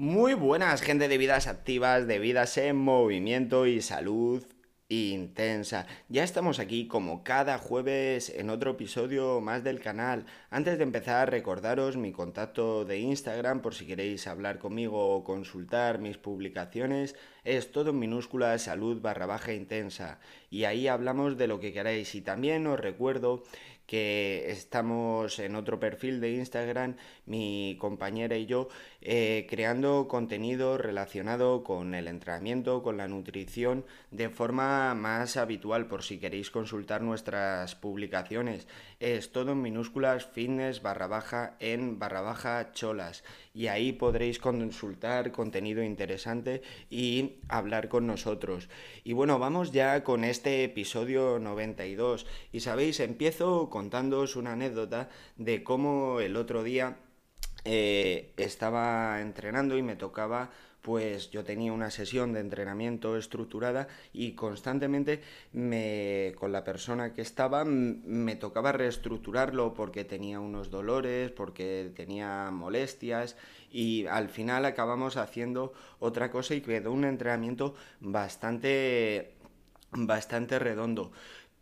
Muy buenas, gente de vidas activas, de vidas en movimiento y salud intensa. Ya estamos aquí como cada jueves en otro episodio más del canal. Antes de empezar, recordaros mi contacto de Instagram por si queréis hablar conmigo o consultar mis publicaciones. Es todo en minúscula salud barra baja intensa. Y ahí hablamos de lo que queráis. Y también os recuerdo que estamos en otro perfil de Instagram, mi compañera y yo, eh, creando contenido relacionado con el entrenamiento, con la nutrición, de forma más habitual, por si queréis consultar nuestras publicaciones. Es todo en minúsculas, fitness barra baja en barra baja cholas. Y ahí podréis consultar contenido interesante y hablar con nosotros. Y bueno, vamos ya con este episodio 92. Y sabéis, empiezo contándoos una anécdota de cómo el otro día eh, estaba entrenando y me tocaba pues yo tenía una sesión de entrenamiento estructurada y constantemente me, con la persona que estaba me tocaba reestructurarlo porque tenía unos dolores, porque tenía molestias y al final acabamos haciendo otra cosa y quedó un entrenamiento bastante bastante redondo.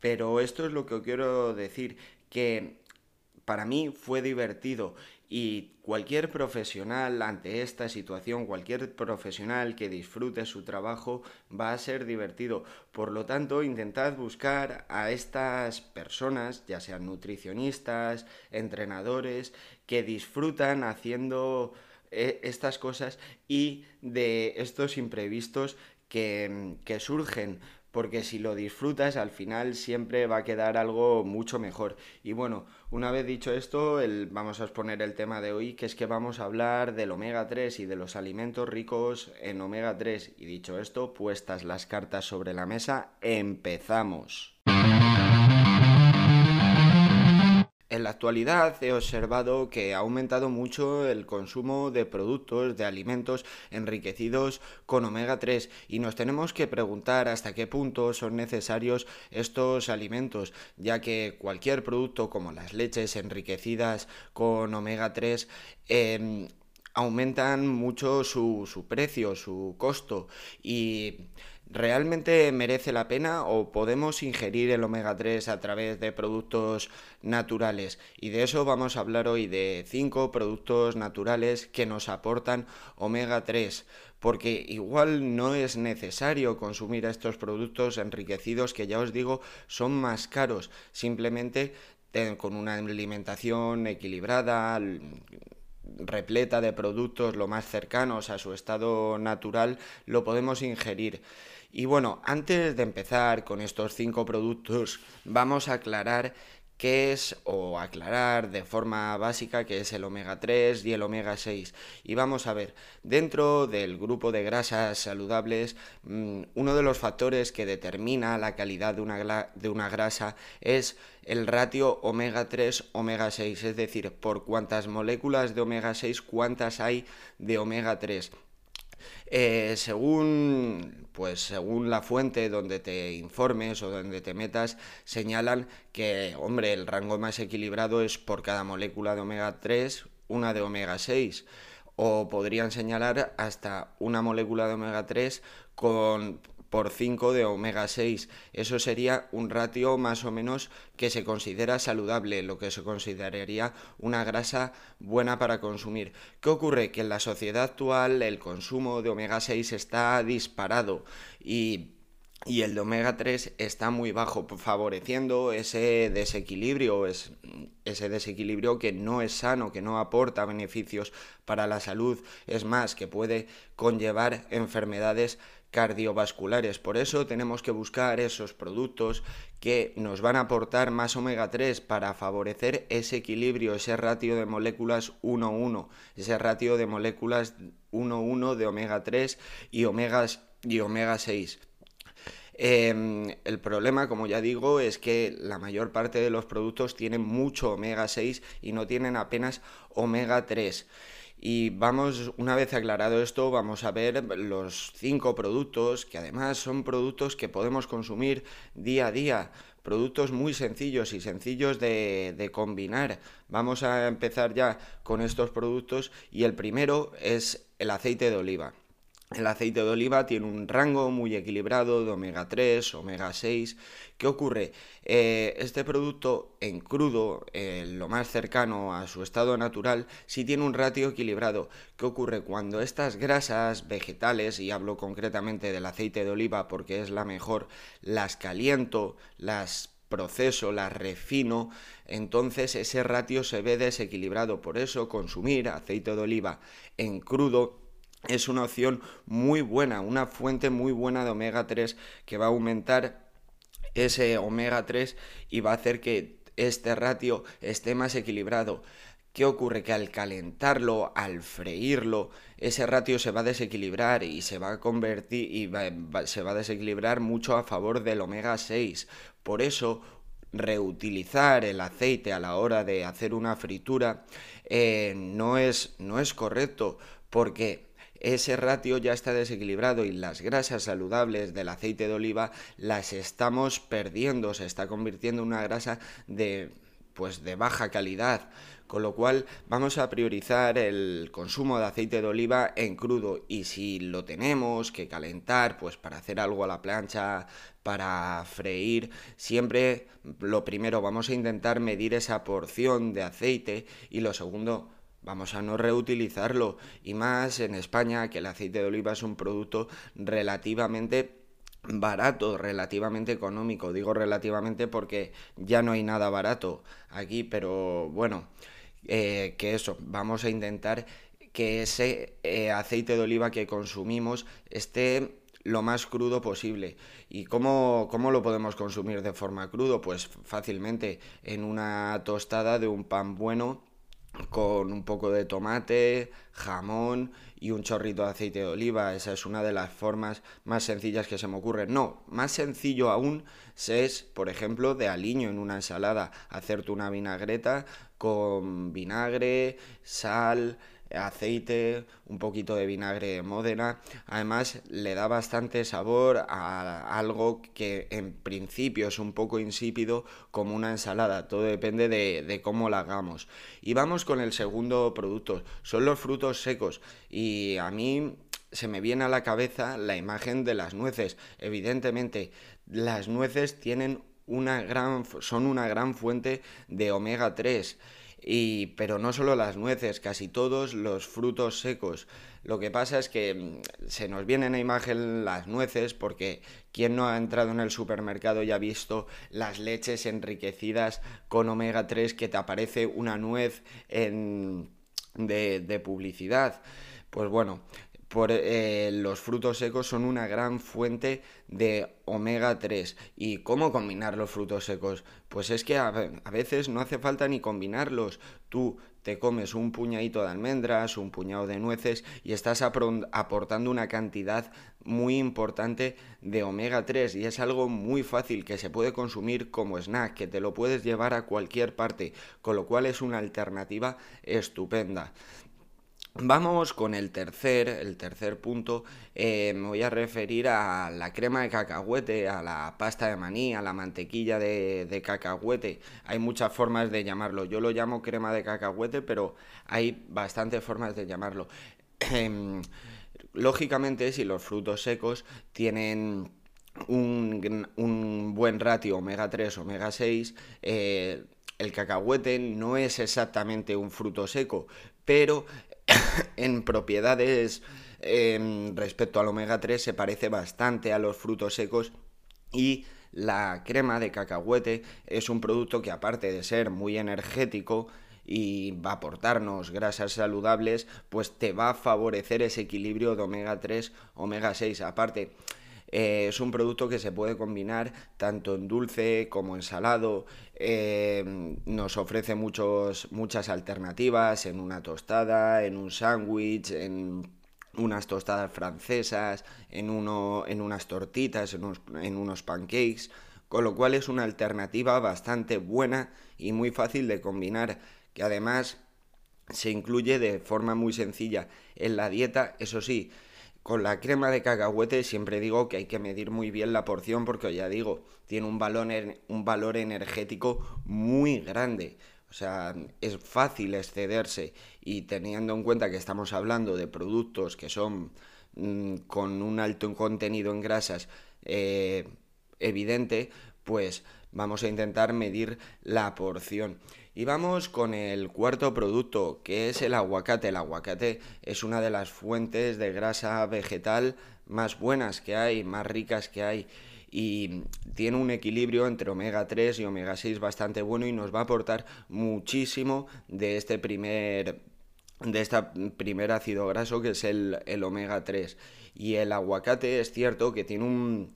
Pero esto es lo que quiero decir, que para mí fue divertido y cualquier profesional ante esta situación, cualquier profesional que disfrute su trabajo va a ser divertido. Por lo tanto, intentad buscar a estas personas, ya sean nutricionistas, entrenadores, que disfrutan haciendo eh, estas cosas y de estos imprevistos que, que surgen porque si lo disfrutas al final siempre va a quedar algo mucho mejor. Y bueno, una vez dicho esto, vamos a exponer el tema de hoy, que es que vamos a hablar del omega 3 y de los alimentos ricos en omega 3. Y dicho esto, puestas las cartas sobre la mesa, empezamos. En la actualidad he observado que ha aumentado mucho el consumo de productos, de alimentos enriquecidos con omega 3 y nos tenemos que preguntar hasta qué punto son necesarios estos alimentos, ya que cualquier producto como las leches enriquecidas con omega 3 em, aumentan mucho su, su precio, su costo. Y ¿Realmente merece la pena o podemos ingerir el omega 3 a través de productos naturales? Y de eso vamos a hablar hoy de cinco productos naturales que nos aportan omega 3 porque igual no es necesario consumir estos productos enriquecidos que ya os digo son más caros, simplemente con una alimentación equilibrada, repleta de productos lo más cercanos a su estado natural, lo podemos ingerir. Y bueno, antes de empezar con estos cinco productos, vamos a aclarar qué es, o aclarar de forma básica qué es el omega 3 y el omega 6. Y vamos a ver, dentro del grupo de grasas saludables, mm, uno de los factores que determina la calidad de una, de una grasa es el ratio omega 3 omega 6, es decir, por cuántas moléculas de omega 6, cuántas hay de omega 3. Eh, según, pues, según la fuente donde te informes o donde te metas, señalan que, hombre, el rango más equilibrado es por cada molécula de omega 3, una de omega 6 o podrían señalar hasta una molécula de omega 3 con por 5 de omega 6. Eso sería un ratio más o menos que se considera saludable, lo que se consideraría una grasa buena para consumir. ¿Qué ocurre? Que en la sociedad actual el consumo de omega 6 está disparado y y el de omega 3 está muy bajo, favoreciendo ese desequilibrio, ese desequilibrio que no es sano, que no aporta beneficios para la salud, es más, que puede conllevar enfermedades cardiovasculares. Por eso tenemos que buscar esos productos que nos van a aportar más omega 3 para favorecer ese equilibrio, ese ratio de moléculas 1-1, ese ratio de moléculas 1-1 de omega 3 y, omegas, y omega 6. Em, el problema, como ya digo, es que la mayor parte de los productos tienen mucho omega 6 y no tienen apenas omega 3. Y vamos, una vez aclarado esto, vamos a ver los cinco productos que además son productos que podemos consumir día a día. productos muy sencillos y sencillos de, de combinar. Vamos a empezar ya con estos productos y el primero es el aceite de oliva. El aceite de oliva tiene un rango muy equilibrado de omega 3, omega 6. ¿Qué ocurre? Eh, este producto en crudo, eh, lo más cercano a su estado natural, sí tiene un ratio equilibrado. ¿Qué ocurre? Cuando estas grasas vegetales, y hablo concretamente del aceite de oliva porque es la mejor, las caliento, las proceso, las refino, entonces ese ratio se ve desequilibrado. Por eso consumir aceite de oliva en crudo es una opción muy buena, una fuente muy buena de omega 3 que va a aumentar ese omega 3 y va a hacer que este ratio esté más equilibrado. ¿Qué ocurre? Que al calentarlo, al freírlo, ese ratio se va a desequilibrar y se va a convertir y se va a desequilibrar mucho a favor del omega 6. Por eso, reutilizar el aceite a la hora de hacer una fritura eh, no, es, no es correcto porque ese ratio ya está desequilibrado y las grasas saludables del aceite de oliva las estamos perdiendo, se está convirtiendo en una grasa de pues de baja calidad, con lo cual vamos a priorizar el consumo de aceite de oliva en crudo. Y si lo tenemos que calentar pues para hacer algo a la plancha, para freír, siempre lo primero vamos a intentar medir esa porción de aceite. Y lo segundo Vamos a no reutilizarlo y más en España que el aceite de oliva es un producto relativamente barato, relativamente económico. Digo relativamente porque ya no hay nada barato aquí, pero bueno, eh, que eso, vamos a intentar que ese eh, aceite de oliva que consumimos esté lo más crudo posible. ¿Y cómo, cómo, lo podemos consumir de forma crudo? Pues fácilmente en una tostada de un pan bueno con un poco de tomate, jamón y un chorrito de aceite de oliva. Esa es una de las formas más sencillas que se me ocurren. No, más sencillo aún es, por ejemplo, de aliño en una ensalada. Hacerte una vinagreta con vinagre, sal, aceite, un poquito de vinagre de Módena. Además, le da bastante sabor a algo que en principio es un poco insípido como una ensalada. Todo depende de, de cómo la hagamos. Y vamos con el segundo producto. Son los frutos secos. Y a mí se me viene a la cabeza la imagen de las nueces. Evidentemente, las nueces tienen una gran, son una gran fuente de omega 3 y, pero no solo las nueces, casi todos los frutos secos. Lo que pasa es que mm, se nos vienen a imagen las nueces porque quien no ha entrado en el supermercado y ha visto las leches enriquecidas con omega 3 que te aparece una nuez en, de, de publicidad. Pues bueno, por, eh, los frutos secos son una gran fuente de omega 3. ¿Y cómo combinar los frutos secos? Pues es que a, veces no hace falta ni combinarlos. Tú te comes un puñadito de almendras, un puñado de nueces y estás aportando una cantidad muy importante de omega 3 y es algo muy fácil que se puede consumir como snack, que te lo puedes llevar a cualquier parte, con lo cual es una alternativa estupenda. Vamos con el tercer, el tercer punto. Eh, me voy a referir a la crema de cacahuete, a la pasta de maní, a la mantequilla de, de, cacahuete. Hay muchas formas de llamarlo. Yo lo llamo crema de cacahuete, pero hay bastantes formas de llamarlo. Em, lógicamente, si los frutos secos tienen un, un buen ratio omega 3, omega 6, eh, el cacahuete no es exactamente un fruto seco, pero en propiedades em, respecto al omega 3 se parece bastante a los frutos secos y la crema de cacahuete es un producto que aparte de ser muy energético y va a aportarnos grasas saludables, pues te va a favorecer ese equilibrio de omega 3, omega 6. Aparte, eh, es un producto que se puede combinar tanto en dulce como en salado. Eh, nos ofrece muchos, muchas alternativas en una tostada, en un sándwich, en unas tostadas francesas, en, uno, en unas tortitas, en unos, en unos pancakes. Con lo cual es una alternativa bastante buena y muy fácil de combinar, que además se incluye de forma muy sencilla en la dieta, eso sí, con la crema de cacahuete siempre digo que hay que medir muy bien la porción porque ya digo, tiene un valor, energético muy grande. O sea, es fácil excederse y teniendo en cuenta que estamos hablando de productos que son mm, con un alto contenido en grasas eh, evidente, pues vamos a intentar medir la porción. Y vamos con el cuarto producto, que es el aguacate. El aguacate es una de las fuentes de grasa vegetal más buenas que hay, más ricas que hay y tiene un equilibrio entre omega 3 y omega 6 bastante bueno y nos va a aportar muchísimo de este primer de este primer ácido graso que es el, el omega 3 y el aguacate es cierto que tiene un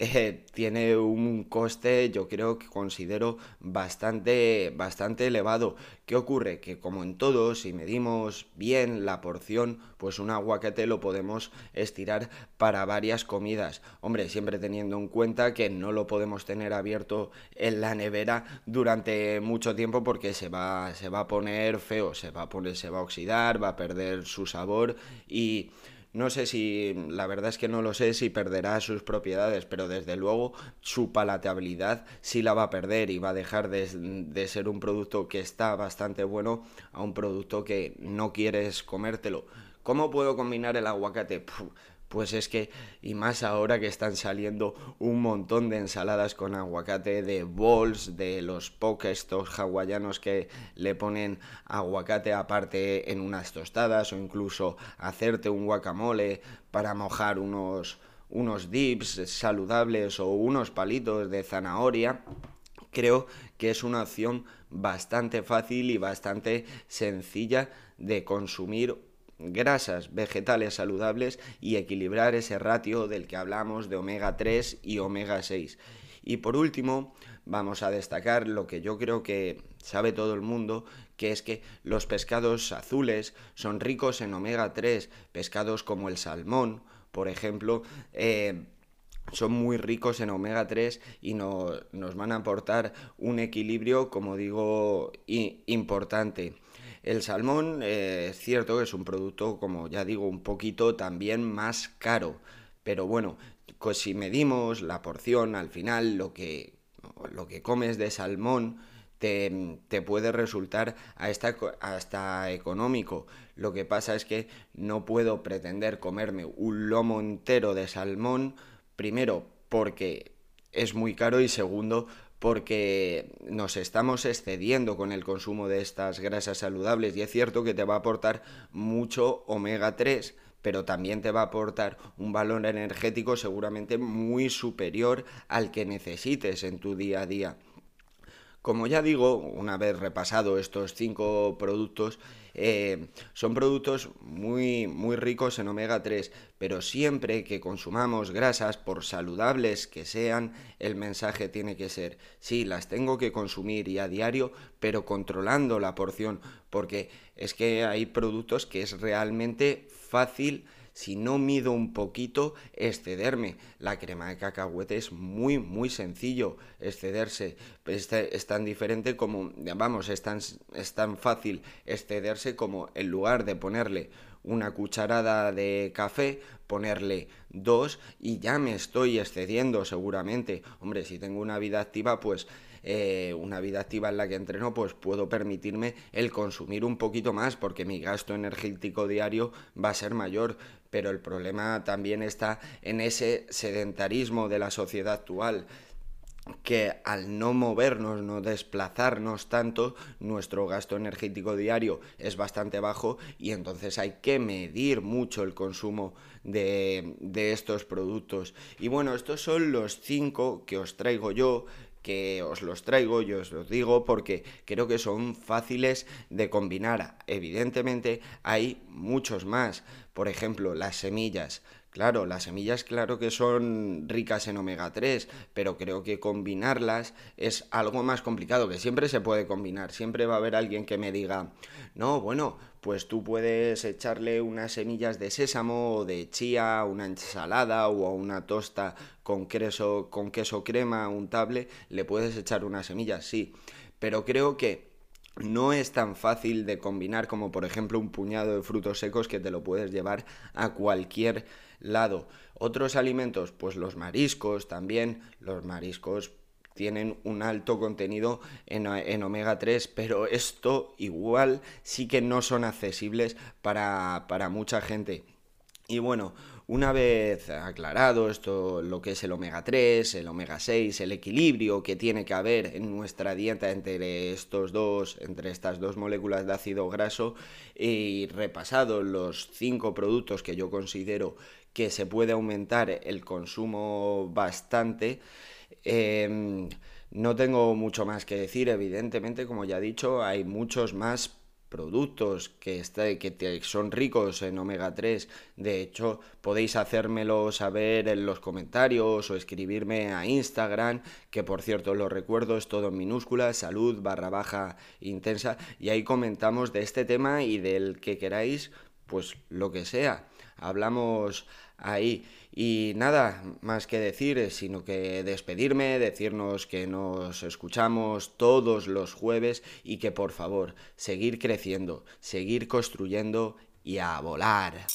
eh, tiene un coste, yo creo que considero bastante, bastante elevado. ¿Qué ocurre? Que como en todo, si medimos bien la porción, pues un aguacate lo podemos estirar para varias comidas. Hombre, siempre teniendo en cuenta que no lo podemos tener abierto en la nevera durante mucho tiempo porque se va, se va a poner feo, se va a poner, se va a oxidar, va a perder su sabor y no sé si, la verdad es que no lo sé si perderá sus propiedades, pero desde luego su palatabilidad sí la va a perder y va a dejar de, ser un producto que está bastante bueno a un producto que no quieres comértelo. ¿Cómo puedo combinar el aguacate? Pues es que, y más ahora que están saliendo un montón de ensaladas con aguacate, de bowls, de los poke estos hawaianos que le ponen aguacate aparte en unas tostadas o incluso hacerte un guacamole para mojar unos, unos dips saludables o unos palitos de zanahoria creo que es una opción bastante fácil y bastante sencilla de consumir grasas vegetales saludables y equilibrar ese ratio del que hablamos de omega 3 y omega 6. Y por último, vamos a destacar lo que yo creo que sabe todo el mundo, que es que los pescados azules son ricos en omega 3, pescados como el salmón, por ejemplo, eh, son muy ricos en omega 3 y nos van a aportar un equilibrio, como digo, importante. El salmón eh, es cierto que es un producto, como ya digo, un poquito también más caro, pero bueno, si medimos la porción, al final lo que, lo que comes de salmón te, te puede resultar hasta, hasta económico. Lo que pasa es que no puedo pretender comerme un lomo entero de salmón, primero porque es muy caro y segundo porque nos estamos excediendo con el consumo de estas grasas saludables y es cierto que te va a aportar mucho omega 3 pero también te va a aportar un valor energético seguramente muy superior al que necesites en tu día a día. Como ya digo, una vez repasado estos cinco productos, eh, son productos muy, muy ricos en omega 3, pero siempre que consumamos grasas, por saludables que sean, el mensaje tiene que ser, sí, las tengo que consumir y a diario, pero controlando la porción, porque es que hay productos que es realmente fácil si no mido un poquito, excederme. La crema de cacahuete es muy, muy sencillo excederse. Es, tan diferente como, vamos, es tan, es tan fácil excederse como en lugar de ponerle una cucharada de café, ponerle dos y ya me estoy excediendo seguramente. Hombre, si tengo una vida activa, pues eh, una vida activa en la que entreno, pues puedo permitirme el consumir un poquito más porque mi gasto energético diario va a ser mayor. Pero el problema también está en ese sedentarismo de la sociedad actual que al no movernos, no desplazarnos tanto, nuestro gasto energético diario es bastante bajo y entonces hay que medir mucho el consumo de, de estos productos. Y bueno, estos son los cinco que os traigo yo que os los traigo, yo os los digo porque creo que son fáciles de combinar. Evidentemente hay muchos más, por ejemplo, las semillas. Claro, las semillas claro que son ricas en omega 3, pero creo que combinarlas es algo más complicado, que siempre se puede combinar, siempre va a haber alguien que me diga, no, bueno, pues tú puedes echarle unas semillas de sésamo o de chía una ensalada o una tosta con queso, con queso crema untable, le puedes echar unas semillas, sí, pero creo que no es tan fácil de combinar como por ejemplo un puñado de frutos secos que te lo puedes llevar a cualquier lado. Otros alimentos, pues los mariscos también, los mariscos tienen un alto contenido en, omega 3, pero esto igual sí que no son accesibles para, para mucha gente. Y bueno, una vez aclarado esto, lo que es el omega 3, el omega 6, el equilibrio que tiene que haber en nuestra dieta entre estos dos, entre estas dos moléculas de ácido graso, y repasado los cinco productos que yo considero que se puede aumentar el consumo bastante, em, no tengo mucho más que decir, evidentemente, como ya he dicho, hay muchos más productos que, que son ricos en omega 3. De hecho, podéis hacérmelo saber en los comentarios o escribirme a Instagram, que por cierto lo recuerdo, es todo en minúsculas, salud barra baja intensa, y ahí comentamos de este tema y del que queráis, pues lo que sea. Hablamos ahí. Y nada más que decir, sino que despedirme, decirnos que nos escuchamos todos los jueves y que por favor, seguir creciendo, seguir construyendo y a volar.